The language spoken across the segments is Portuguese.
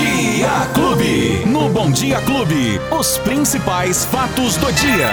Dia Clube. No Bom Dia Clube, os principais fatos do dia.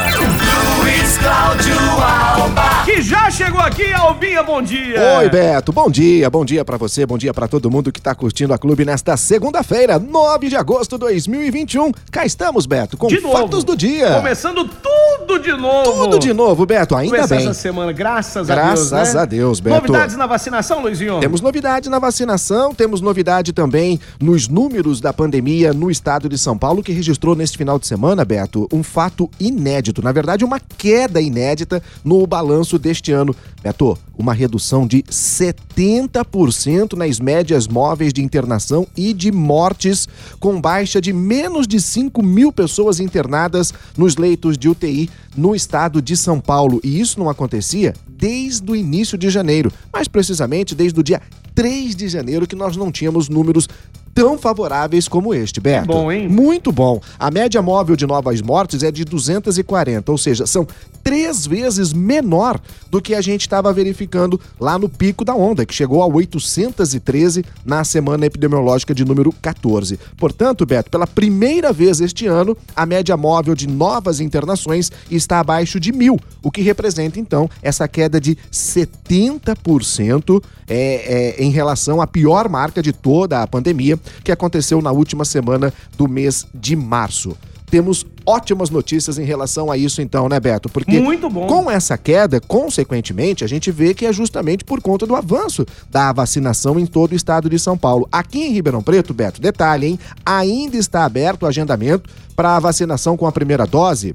Luiz Cláudio Alba. Que já chegou aqui, Albinha, bom dia. Oi, Beto. Bom dia. Bom dia pra você, bom dia pra todo mundo que tá curtindo a Clube nesta segunda-feira, 9 de agosto de 2021. Cá estamos, Beto, com De novo. fatos do dia. Começando tudo de novo. Tudo de novo, Beto, ainda Começar bem. essa semana, graças, Graças a Deus. né? a Deus, Beto. Novidades na vacinação, Luizinho? Temos novidade na vacinação, temos novidade também nos números da pandemia no estado de São Paulo, que registrou neste final de semana, Beto, um fato inédito. Na verdade, uma queda inédita no balanço deste ano. Beto, uma redução de 70% nas médias móveis de internação e de mortes, com baixa de menos de 5 mil pessoas internadas nos leitos de UTI no estado de São Paulo. E isso não acontecia desde o início de janeiro, mais precisamente desde o dia 3 de janeiro, que nós não tínhamos números tão favoráveis como este, Beto. bom, hein? Muito bom. A média móvel de novas mortes é de 240, ou seja, são três vezes menor do que a gente estava verificando lá no pico da onda, que chegou a 813 na semana epidemiológica de número 14. Portanto, Beto, pela primeira vez este ano, a média móvel de novas internações está abaixo de mil, o que representa, então, essa queda de 70% é, é, em relação à pior marca de toda a pandemia, que aconteceu na última semana do mês de março. Temos ótimas notícias em relação a isso, então, né, Beto? Porque Muito bom. com essa queda, consequentemente, a gente vê que é justamente por conta do avanço da vacinação em todo o estado de São Paulo. Aqui em Ribeirão Preto, Beto, detalhe, hein? Ainda está aberto o agendamento para a vacinação com a primeira dose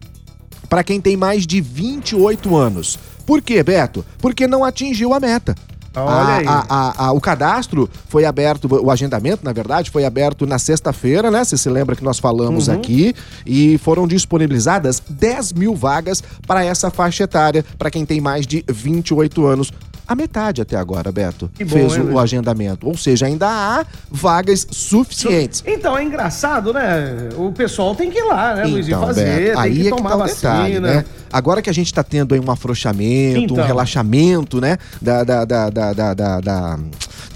para quem tem mais de 28 anos. Por quê, Beto? Porque não atingiu a meta. A- a- a- o cadastro foi aberto, o agendamento, na verdade, foi aberto na sexta-feira, né? Você se lembra que nós falamos Uhum. aqui. E foram disponibilizadas 10 mil vagas para essa faixa etária, para quem tem mais de 28 anos. A metade até agora, Beto, Que bom, fez hein, o, Luiz? o agendamento. Ou seja, ainda há vagas suficientes. Então, é engraçado, né? O pessoal tem que ir lá, né, Luizinho? Então, Fazer, Beto, tem aí que é que tá o vacina. detalhe, né? Agora que a gente tá tendo aí um afrouxamento, Então. um relaxamento, né, da, da, da, da, da, da, da-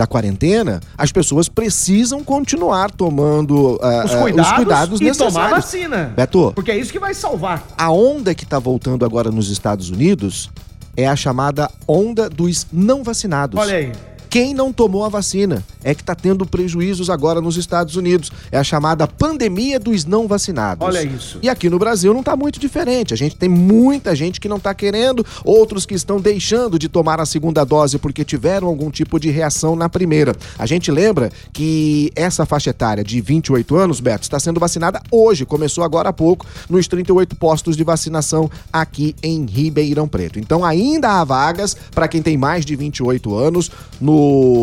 quarentena, as pessoas precisam continuar tomando ah, Os cuidados, cuidados e necessários. tomar vacina. Beto, Porque é isso que vai salvar. a onda que tá voltando agora nos Estados Unidos é a chamada onda dos não vacinados. Olha aí. Quem não tomou a vacina é que está tendo prejuízos agora nos Estados Unidos. É a chamada pandemia dos não vacinados. Olha isso. E aqui no Brasil não está muito diferente. A gente tem muita gente que não está querendo, outros que estão deixando de tomar a segunda dose porque tiveram algum tipo de reação na primeira. A gente lembra que essa faixa etária de 28 anos, Beto, está sendo vacinada hoje. Começou agora há pouco nos 38 postos de vacinação aqui em Ribeirão Preto. Então ainda há vagas para quem tem mais de 28 anos no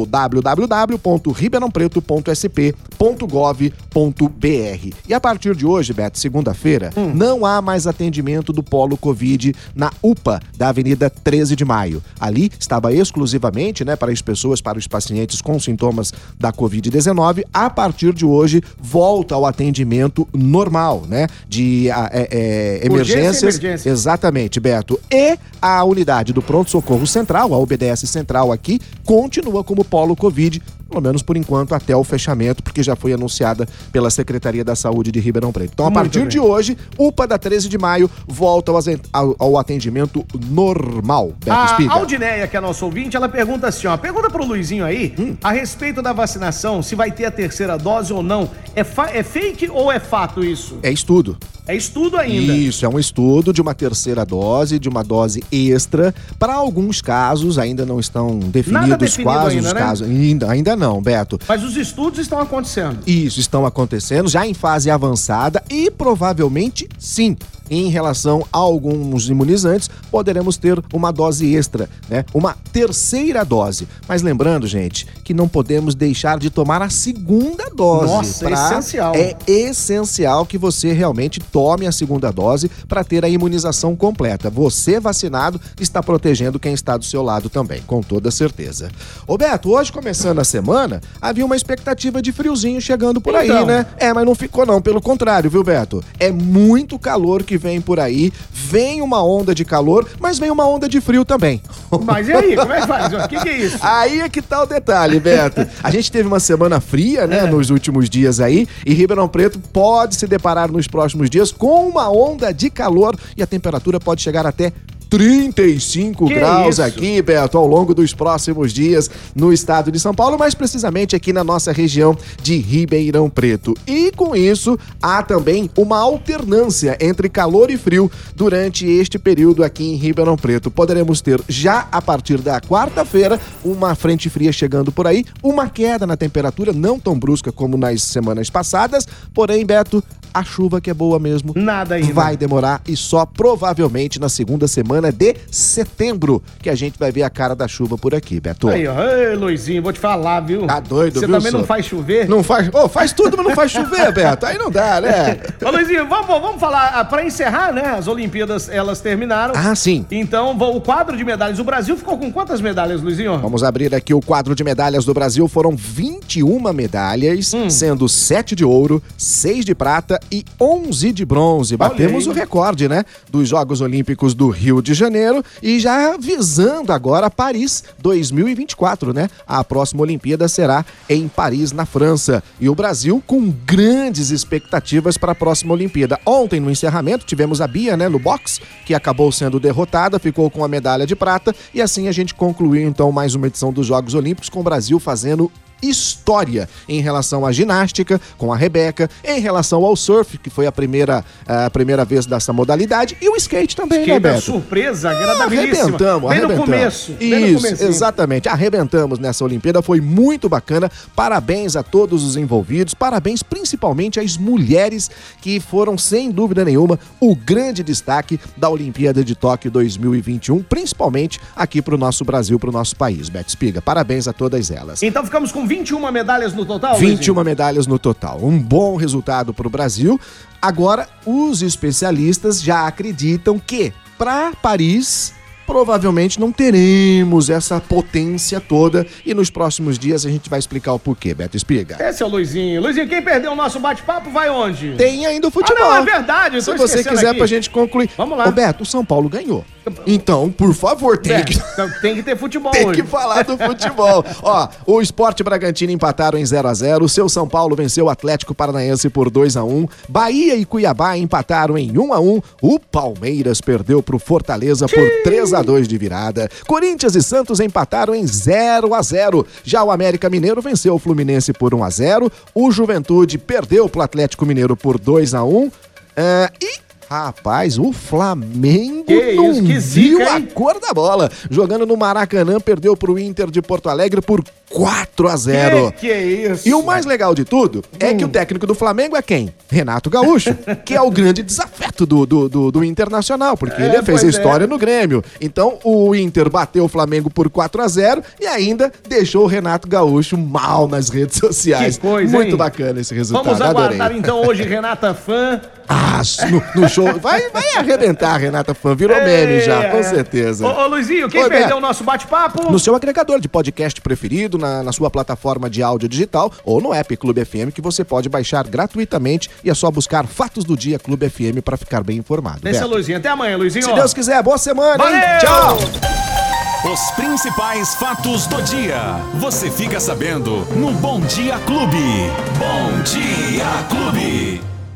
www.ribeirãopreto.sp.gov.br. E a partir de hoje, Beto, segunda-feira, não há mais atendimento do Polo Covid na UPA da Avenida 13 de Maio. Ali estava exclusivamente, né, para as pessoas, para os pacientes com sintomas da Covid-19. A partir de hoje, volta ao atendimento normal, né, de ah, é, é, Urgência emergências. emergência. Exatamente, Beto. E a unidade do Pronto Socorro Central, a UBDS Central aqui, continua como polo Covid, pelo menos por enquanto, até o fechamento, porque já foi anunciada pela Secretaria da Saúde de Ribeirão Preto. Então, a Muito partir bem. de hoje, UPA da 13 de maio volta ao, atendimento normal. Beto A Espiga. Aldineia, que é nossa ouvinte, ela pergunta assim, ó. Pergunta pro Luizinho aí, Hum. a respeito da vacinação, se vai ter a terceira dose ou não. É, é fake ou é fato isso? É estudo. É estudo ainda. Isso, é um estudo de uma terceira dose, de uma dose extra. Para alguns casos, ainda não estão definidos definido quais ainda, os né? casos. Ainda, ainda não, Beto. Mas os estudos estão acontecendo. Isso estão acontecendo já em fase avançada e provavelmente sim. Em relação a alguns imunizantes, poderemos ter uma dose extra, né? Uma terceira dose. Mas lembrando, gente, que não podemos deixar de tomar a segunda dose. Nossa, é essencial. É essencial que você realmente tome a segunda dose para ter a imunização completa. Você vacinado está protegendo quem está do seu lado também, com toda certeza. Ô Beto, hoje começando a semana, havia uma expectativa de friozinho chegando por aí, Então. né? É, mas não ficou não, pelo contrário, viu Beto? É muito calor que vem por aí. Vem uma onda de calor, mas vem uma onda de frio também. Mas e aí, como é que faz? O que, que é isso? Aí é que tá o detalhe, Beto. A gente teve uma semana fria, né, é. nos últimos dias aí, e Ribeirão Preto pode se deparar nos próximos dias com uma onda de calor e a temperatura pode chegar até 35 que graus isso? aqui, Beto, ao longo dos próximos dias no estado de São Paulo, mais precisamente aqui na nossa região de Ribeirão Preto. E com isso, há também uma alternância entre calor e frio durante este período aqui em Ribeirão Preto. Poderemos ter já a partir da quarta-feira uma frente fria chegando por aí, uma queda na temperatura não tão brusca como nas semanas passadas, porém, Beto, a chuva que é boa mesmo. Nada ainda. Vai demorar e só provavelmente na segunda semana de setembro que a gente vai ver a cara da chuva por aqui, Beto. Aí, ó, Ei, Luizinho, vou te falar, viu? Tá doido, Você viu, também não faz chover? Não faz. Oh, faz tudo, mas não faz chover, Beto. Aí não dá, né? Ô, Luizinho, vamos, vamos falar, ah, pra encerrar, né? As Olimpíadas, elas terminaram. Ah, sim. Então, o quadro de medalhas. O Brasil ficou com quantas medalhas, Luizinho? Vamos abrir aqui o quadro de medalhas do Brasil. Foram 21 medalhas, hum. sendo 7 de ouro, 6 de prata e 11 11 de bronze. Batemos o recorde, né? Dos Jogos Olímpicos do Rio de Janeiro e já visando agora Paris 2024, né? A próxima Olimpíada será em Paris, na França. E o Brasil com grandes expectativas para a próxima Olimpíada. Ontem, no encerramento, tivemos a Bia, né, no box, que acabou sendo derrotada, ficou com a medalha de prata. E assim a gente concluiu, então, mais uma edição dos Jogos Olímpicos com o Brasil fazendo história em relação à ginástica com a Rebeca, em relação ao surf, que foi a primeira, a primeira vez dessa modalidade, e o skate também, skate né, Beto? surpresa, agradabilíssima. Arrebentamos, bem arrebentamos. no começo. Isso, exatamente. Arrebentamos nessa Olimpíada, foi muito bacana. Parabéns a todos os envolvidos, parabéns principalmente às mulheres que foram, sem dúvida nenhuma, o grande destaque da Olimpíada de Tóquio 2021, principalmente aqui para o nosso Brasil, para o nosso país. Beto Espiga, parabéns a todas elas. Então ficamos com 21 medalhas no total? 21 Luizinho? medalhas no total. Um bom resultado para o Brasil. Agora, os especialistas já acreditam que para Paris provavelmente não teremos essa potência toda e nos próximos dias a gente vai explicar o porquê, Beto Espiga. Esse é o Luizinho. Luizinho, quem perdeu o nosso bate-papo vai onde? Tem ainda o futebol. Ah, não, é verdade. Se você quiser aqui. pra gente concluir. Vamos lá. Ô, Beto, o São Paulo ganhou. Então, por favor, tem é, que. Então tem que ter futebol tem hoje. que falar do futebol. Ó, o Esporte Bragantino empataram em 0 a 0 O seu São Paulo venceu o Atlético Paranaense por 2 a 1 Bahia e Cuiabá empataram em 1 a 1 O Palmeiras perdeu pro Fortaleza por 3 a 2 de virada. Corinthians e Santos empataram em 0 a 0 Já o América Mineiro venceu o Fluminense por 1 a 0 O Juventude perdeu pro Atlético Mineiro por 2 a 1 uh, e Rapaz, o Flamengo que não isso, que zica, viu a cor da bola. Jogando no Maracanã, perdeu pro Inter de Porto Alegre por 4 a 0 Que, que é isso? E o mais legal de tudo hum. é que o hum. técnico do Flamengo é quem? Renato Gaúcho, que é o grande desafeto do, do, do, do Internacional, porque é, ele fez a é. história é. no Grêmio. Então o Inter bateu o Flamengo por 4 a 0 e ainda deixou o Renato Gaúcho mal nas redes sociais. Que coisa, Muito hein? bacana esse resultado. Vamos aguardar Adorei. então hoje Renata Fã ah, no, no, show. Vai, vai arrebentar, Renata Fã. Virou é, meme já, com certeza. Ô, ô Luizinho, quem Oi, perdeu o nosso bate-papo? No seu agregador de podcast preferido, na, na sua plataforma de áudio digital ou no app Clube FM, que você pode baixar gratuitamente e é só buscar Fatos do Dia Clube FM para ficar bem informado. É Luizinho. Até amanhã, Luizinho. Se Deus quiser, boa semana, Valeu! hein? Tchau! Os principais fatos do dia. Você fica sabendo no Bom Dia Clube. Bom Dia Clube.